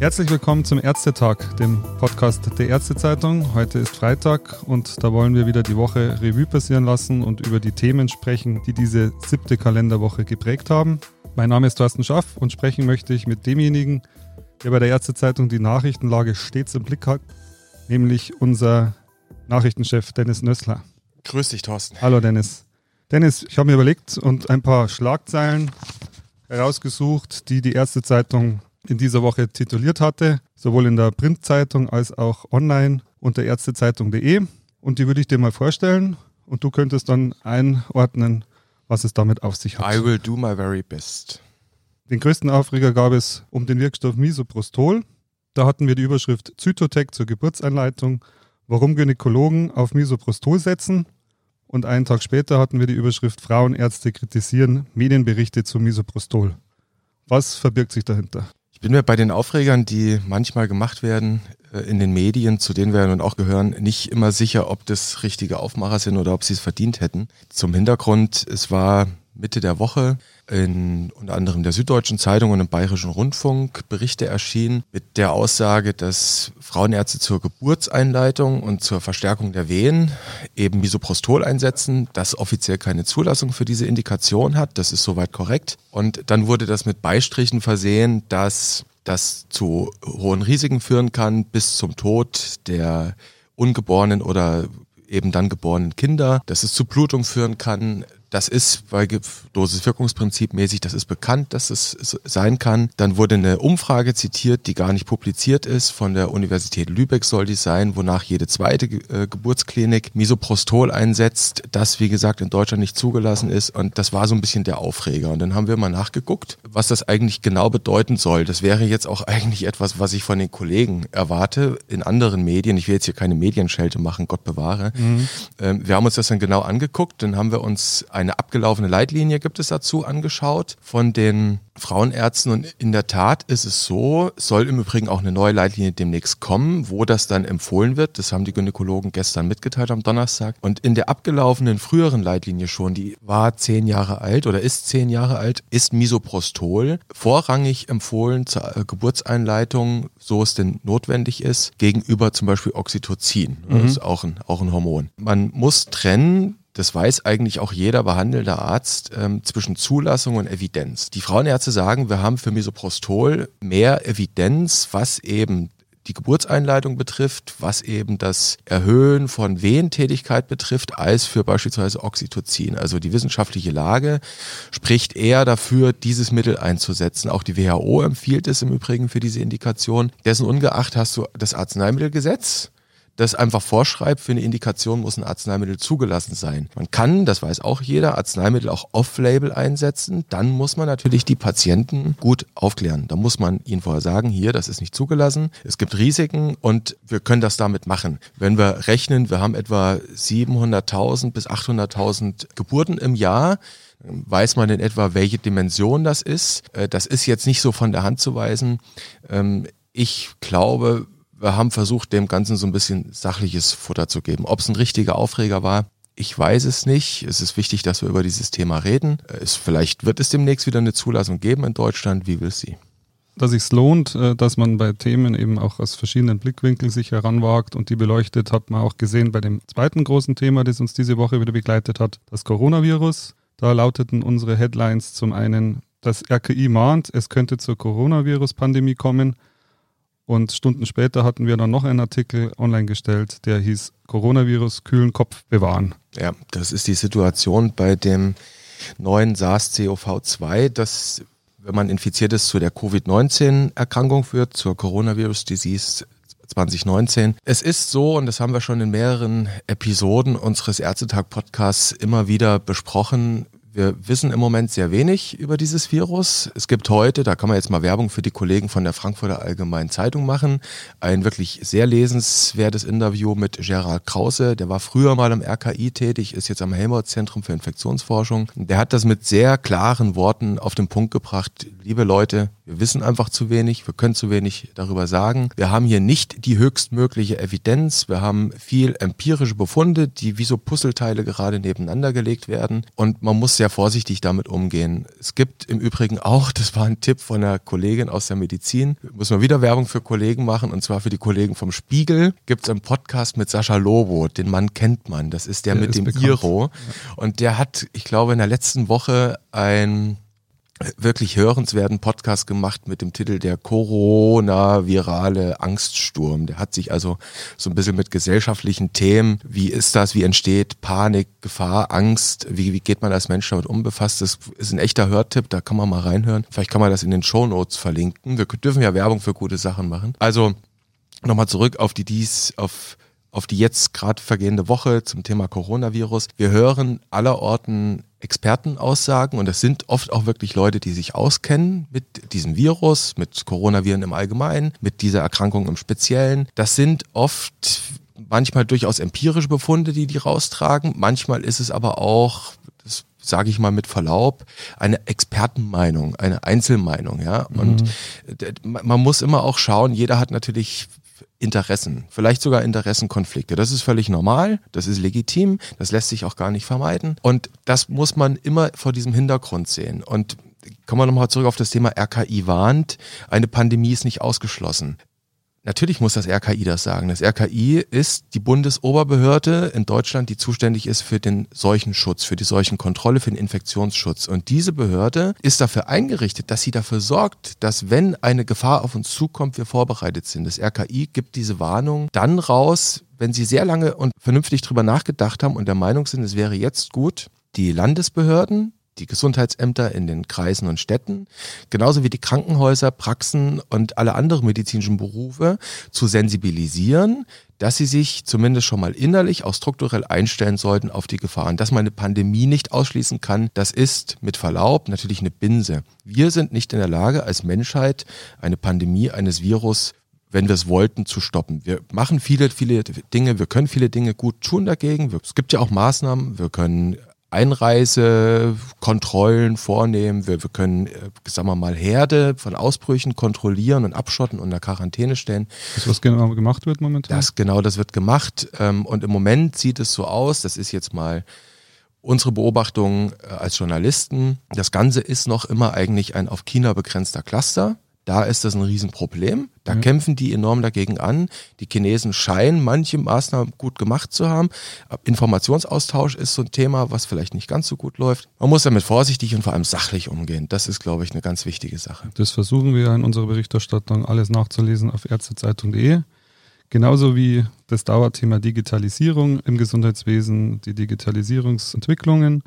Herzlich willkommen zum Ärztetag, dem Podcast der Ärztezeitung. Heute ist Freitag und da wollen wir wieder die Woche Revue passieren lassen und über die Themen sprechen, die diese siebte Kalenderwoche geprägt haben. Mein Name ist Thorsten Schaff und sprechen möchte ich mit demjenigen, der bei der Ärztezeitung die Nachrichtenlage stets im Blick hat, nämlich unser Nachrichtenchef Dennis Nössler. Grüß dich, Thorsten. Hallo Dennis. Dennis, ich habe mir überlegt und ein paar Schlagzeilen herausgesucht, die die Ärztezeitung in dieser Woche tituliert hatte, sowohl in der Printzeitung als auch online unter ärztezeitung.de. Und die würde ich dir mal vorstellen und du könntest dann einordnen, was es damit auf sich hat. I will do my very best. Den größten Aufreger gab es um den Wirkstoff Misoprostol. Da hatten wir die Überschrift Zytotec zur Geburtseinleitung, warum Gynäkologen auf Misoprostol setzen. Und einen Tag später hatten wir die Überschrift Frauenärzte kritisieren Medienberichte zu Misoprostol. Was verbirgt sich dahinter? Ich bin mir bei den Aufregern, die manchmal gemacht werden äh, in den Medien, zu denen wir nun auch gehören, nicht immer sicher, ob das richtige Aufmacher sind oder ob sie es verdient hätten. Zum Hintergrund, es war Mitte der Woche in unter anderem der Süddeutschen Zeitung und im Bayerischen Rundfunk Berichte erschienen mit der Aussage, dass Frauenärzte zur Geburtseinleitung und zur Verstärkung der Wehen eben Misoprostol einsetzen, das offiziell keine Zulassung für diese Indikation hat. Das ist soweit korrekt. Und dann wurde das mit Beistrichen versehen, dass das zu hohen Risiken führen kann bis zum Tod der ungeborenen oder eben dann geborenen Kinder, dass es zu Blutung führen kann, das ist bei Dosis-Wirkungsprinzip mäßig, das ist bekannt, dass es sein kann. Dann wurde eine Umfrage zitiert, die gar nicht publiziert ist. Von der Universität Lübeck soll die sein, wonach jede zweite äh, Geburtsklinik Misoprostol einsetzt, das wie gesagt in Deutschland nicht zugelassen ist. Und das war so ein bisschen der Aufreger. Und dann haben wir mal nachgeguckt, was das eigentlich genau bedeuten soll. Das wäre jetzt auch eigentlich etwas, was ich von den Kollegen erwarte in anderen Medien. Ich will jetzt hier keine Medienschelte machen, Gott bewahre. Mhm. Ähm, wir haben uns das dann genau angeguckt. Dann haben wir uns eine abgelaufene Leitlinie gibt es dazu angeschaut von den Frauenärzten und in der Tat ist es so, soll im Übrigen auch eine neue Leitlinie demnächst kommen, wo das dann empfohlen wird. Das haben die Gynäkologen gestern mitgeteilt am Donnerstag. Und in der abgelaufenen früheren Leitlinie schon, die war zehn Jahre alt oder ist zehn Jahre alt, ist Misoprostol vorrangig empfohlen zur äh, Geburtseinleitung, so es denn notwendig ist, gegenüber zum Beispiel Oxytocin. Mhm. Das ist auch ein, auch ein Hormon. Man muss trennen das weiß eigentlich auch jeder behandelnde Arzt, ähm, zwischen Zulassung und Evidenz. Die Frauenärzte sagen, wir haben für Misoprostol mehr Evidenz, was eben die Geburtseinleitung betrifft, was eben das Erhöhen von Wehentätigkeit betrifft, als für beispielsweise Oxytocin. Also die wissenschaftliche Lage spricht eher dafür, dieses Mittel einzusetzen. Auch die WHO empfiehlt es im Übrigen für diese Indikation. Dessen ungeachtet hast du das Arzneimittelgesetz das einfach vorschreibt, für eine Indikation muss ein Arzneimittel zugelassen sein. Man kann, das weiß auch jeder, Arzneimittel auch off-label einsetzen. Dann muss man natürlich die Patienten gut aufklären. Da muss man ihnen vorher sagen, hier, das ist nicht zugelassen. Es gibt Risiken und wir können das damit machen. Wenn wir rechnen, wir haben etwa 700.000 bis 800.000 Geburten im Jahr weiß man in etwa, welche Dimension das ist. Äh, das ist jetzt nicht so von der Hand zu weisen. Ähm, ich glaube, wir haben versucht, dem Ganzen so ein bisschen sachliches Futter zu geben. Ob es ein richtiger Aufreger war, ich weiß es nicht. Es ist wichtig, dass wir über dieses Thema reden. Es, vielleicht wird es demnächst wieder eine Zulassung geben in Deutschland. Wie will sie? Dass sich lohnt, äh, dass man bei Themen eben auch aus verschiedenen Blickwinkeln sich heranwagt und die beleuchtet, hat man auch gesehen bei dem zweiten großen Thema, das uns diese Woche wieder begleitet hat, das Coronavirus. Da lauteten unsere Headlines zum einen, das RKI mahnt, es könnte zur Coronavirus-Pandemie kommen. Und Stunden später hatten wir dann noch einen Artikel online gestellt, der hieß Coronavirus kühlen Kopf bewahren. Ja, das ist die Situation bei dem neuen SARS-CoV-2, das, wenn man infiziert ist, zu der Covid-19-Erkrankung führt, zur Coronavirus Disease 2019. Es ist so, und das haben wir schon in mehreren Episoden unseres Ärztetag-Podcasts immer wieder besprochen, wir wissen im Moment sehr wenig über dieses Virus. Es gibt heute, da kann man jetzt mal Werbung für die Kollegen von der Frankfurter Allgemeinen Zeitung machen, ein wirklich sehr lesenswertes Interview mit Gerald Krause. Der war früher mal am RKI tätig, ist jetzt am Helmholtz-Zentrum für Infektionsforschung. Der hat das mit sehr klaren Worten auf den Punkt gebracht. Liebe Leute, Wir wissen einfach zu wenig, wir können zu wenig darüber sagen. Wir haben hier nicht die höchstmögliche Evidenz, wir haben viel empirische Befunde, die wie so Puzzleteile gerade nebeneinander gelegt werden und man muss sehr vorsichtig damit umgehen. Es gibt im Übrigen auch, das war ein Tipp von einer Kollegin aus der Medizin, muss man wieder Werbung für Kollegen machen und zwar für die Kollegen vom Spiegel, gibt es einen Podcast mit Sascha Lobo, den Mann kennt man, das ist der, der mit ist dem bekannt. Iro und der hat, ich glaube, in der letzten Woche ein wirklich hörenswerten Podcast gemacht mit dem Titel Der Corona-virale Angststurm. Der hat sich also so ein bisschen mit gesellschaftlichen Themen, wie ist das, wie entsteht Panik, Gefahr, Angst, wie, wie geht man als Mensch damit um befasst. Das ist ein echter Hörtipp, da kann man mal reinhören. Vielleicht kann man das in den Show Notes verlinken. Wir dürfen ja Werbung für gute Sachen machen. Also nochmal zurück auf die dies, auf auf die jetzt gerade vergehende Woche zum Thema Coronavirus. Wir hören allerorten Expertenaussagen und das sind oft auch wirklich Leute, die sich auskennen mit diesem Virus, mit Coronaviren im Allgemeinen, mit dieser Erkrankung im Speziellen. Das sind oft manchmal durchaus empirische Befunde, die die raustragen. Manchmal ist es aber auch das sage ich mal mit Verlaub, eine Expertenmeinung, eine Einzelmeinung, ja. Und mhm. man muss immer auch schauen, jeder hat natürlich Interessen, vielleicht sogar Interessenkonflikte. Das ist völlig normal, das ist legitim, das lässt sich auch gar nicht vermeiden. Und das muss man immer vor diesem Hintergrund sehen. Und kommen wir nochmal zurück auf das Thema RKI warnt. Eine Pandemie ist nicht ausgeschlossen. Natürlich muss das RKI das sagen. Das RKI ist die Bundesoberbehörde in Deutschland, die zuständig ist für den Seuchenschutz, für die Seuchenkontrolle, für den Infektionsschutz. Und diese Behörde ist dafür eingerichtet, dass sie dafür sorgt, dass wenn eine Gefahr auf uns zukommt, wir vorbereitet sind. Das RKI gibt diese Warnung dann raus, wenn sie sehr lange und vernünftig drüber nachgedacht haben und der Meinung sind, es wäre jetzt gut, die Landesbehörden, die Gesundheitsämter in den Kreisen und Städten, genauso wie die Krankenhäuser, Praxen und alle anderen medizinischen Berufe zu sensibilisieren, dass sie sich zumindest schon mal innerlich auch strukturell einstellen sollten auf die Gefahren. Dass man eine Pandemie nicht ausschließen kann, das ist mit Verlaub natürlich eine Binse. Wir sind nicht in der Lage, als Menschheit eine Pandemie eines Virus wenn wir es wollten, zu stoppen. Wir machen viele, viele Dinge, wir können viele Dinge gut tun dagegen. Es gibt ja auch Maßnahmen, wir können Einreisekontrollen vornehmen. Wir, wir können, äh, sagen wir mal, Herde von Ausbrüchen kontrollieren und abschotten und in der Quarantäne stellen. Das, was genau gemacht wird momentan? Das, genau, das wird gemacht. Ähm, und im Moment sieht es so aus, das ist jetzt mal unsere Beobachtung äh, als Journalisten. Das Ganze ist noch immer eigentlich ein auf China begrenzter Cluster. Da ist das ein Riesenproblem. Da mhm. kämpfen die enorm dagegen an. Die Chinesen scheinen manche Maßnahmen gut gemacht zu haben. Informationsaustausch ist so ein Thema, was vielleicht nicht ganz so gut läuft. Man muss damit vorsichtig und vor allem sachlich umgehen. Das ist, glaube ich, eine ganz wichtige Sache. Das versuchen wir in unserer Berichterstattung alles nachzulesen auf ärztezeitung.de. Genauso wie das Dauerthema Digitalisierung im Gesundheitswesen, die Digitalisierungsentwicklungen.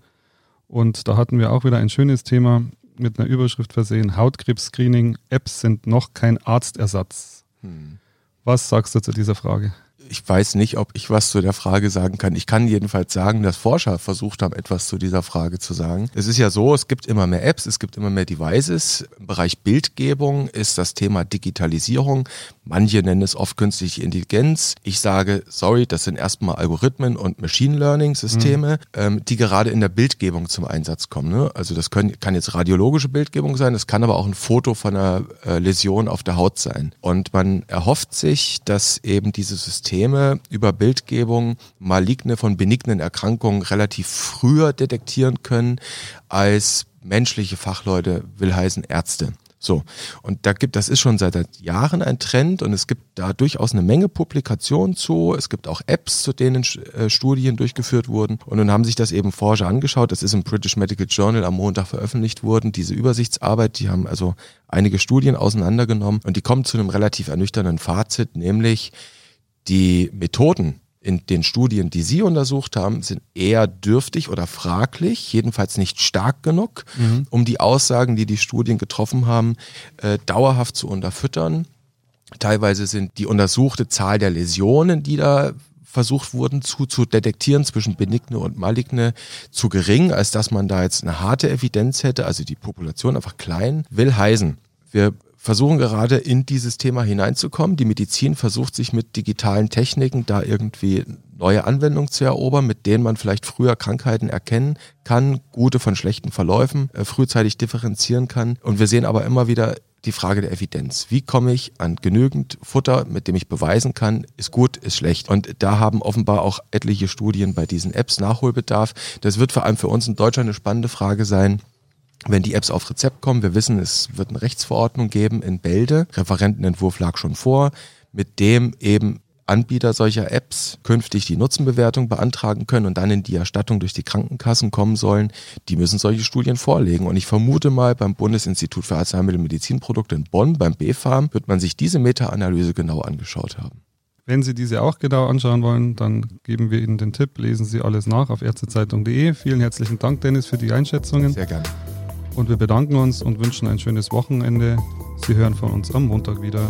Und da hatten wir auch wieder ein schönes Thema mit einer Überschrift versehen, Hautkrebs-Screening, Apps sind noch kein Arztersatz. Hm. Was sagst du zu dieser Frage? Ich weiß nicht, ob ich was zu der Frage sagen kann. Ich kann jedenfalls sagen, dass Forscher versucht haben, etwas zu dieser Frage zu sagen. Es ist ja so, es gibt immer mehr Apps, es gibt immer mehr Devices. Im Bereich Bildgebung ist das Thema Digitalisierung. Manche nennen es oft künstliche Intelligenz. Ich sage, sorry, das sind erstmal Algorithmen und Machine Learning Systeme, mhm. ähm, die gerade in der Bildgebung zum Einsatz kommen. Ne? Also das können, kann jetzt radiologische Bildgebung sein, das kann aber auch ein Foto von einer äh, Läsion auf der Haut sein. Und man erhofft sich, dass eben diese Systeme Systeme über Bildgebung maligne von benignen Erkrankungen relativ früher detektieren können als menschliche Fachleute, will heißen Ärzte. So. Und da gibt, das ist schon seit Jahren ein Trend und es gibt da durchaus eine Menge Publikationen zu. Es gibt auch Apps, zu denen äh, Studien durchgeführt wurden. Und nun haben sich das eben Forscher angeschaut. Das ist im British Medical Journal am Montag veröffentlicht worden. Diese Übersichtsarbeit, die haben also einige Studien auseinandergenommen und die kommen zu einem relativ ernüchternden Fazit, nämlich die Methoden in den Studien, die Sie untersucht haben, sind eher dürftig oder fraglich, jedenfalls nicht stark genug, mhm. um die Aussagen, die die Studien getroffen haben, äh, dauerhaft zu unterfüttern. Teilweise sind die untersuchte Zahl der Läsionen, die da versucht wurden zu, zu detektieren zwischen benigne und maligne, zu gering, als dass man da jetzt eine harte Evidenz hätte, also die Population einfach klein, will heißen. Wir versuchen gerade in dieses Thema hineinzukommen. Die Medizin versucht sich mit digitalen Techniken da irgendwie neue Anwendungen zu erobern, mit denen man vielleicht früher Krankheiten erkennen kann, gute von schlechten Verläufen äh, frühzeitig differenzieren kann. Und wir sehen aber immer wieder die Frage der Evidenz. Wie komme ich an genügend Futter, mit dem ich beweisen kann, ist gut, ist schlecht? Und da haben offenbar auch etliche Studien bei diesen Apps Nachholbedarf. Das wird vor allem für uns in Deutschland eine spannende Frage sein. Wenn die Apps auf Rezept kommen, wir wissen, es wird eine Rechtsverordnung geben in Bälde. Referentenentwurf lag schon vor, mit dem eben Anbieter solcher Apps künftig die Nutzenbewertung beantragen können und dann in die Erstattung durch die Krankenkassen kommen sollen, die müssen solche Studien vorlegen. Und ich vermute mal, beim Bundesinstitut für Arzneimittel und Medizinprodukte in Bonn, beim BfArM, wird man sich diese Meta-Analyse genau angeschaut haben. Wenn Sie diese auch genau anschauen wollen, dann geben wir Ihnen den Tipp, lesen Sie alles nach auf ärztezeitung.de. Vielen herzlichen Dank, Dennis, für die Einschätzungen. Sehr gerne. Und wir bedanken uns und wünschen ein schönes Wochenende. Sie hören von uns am Montag wieder.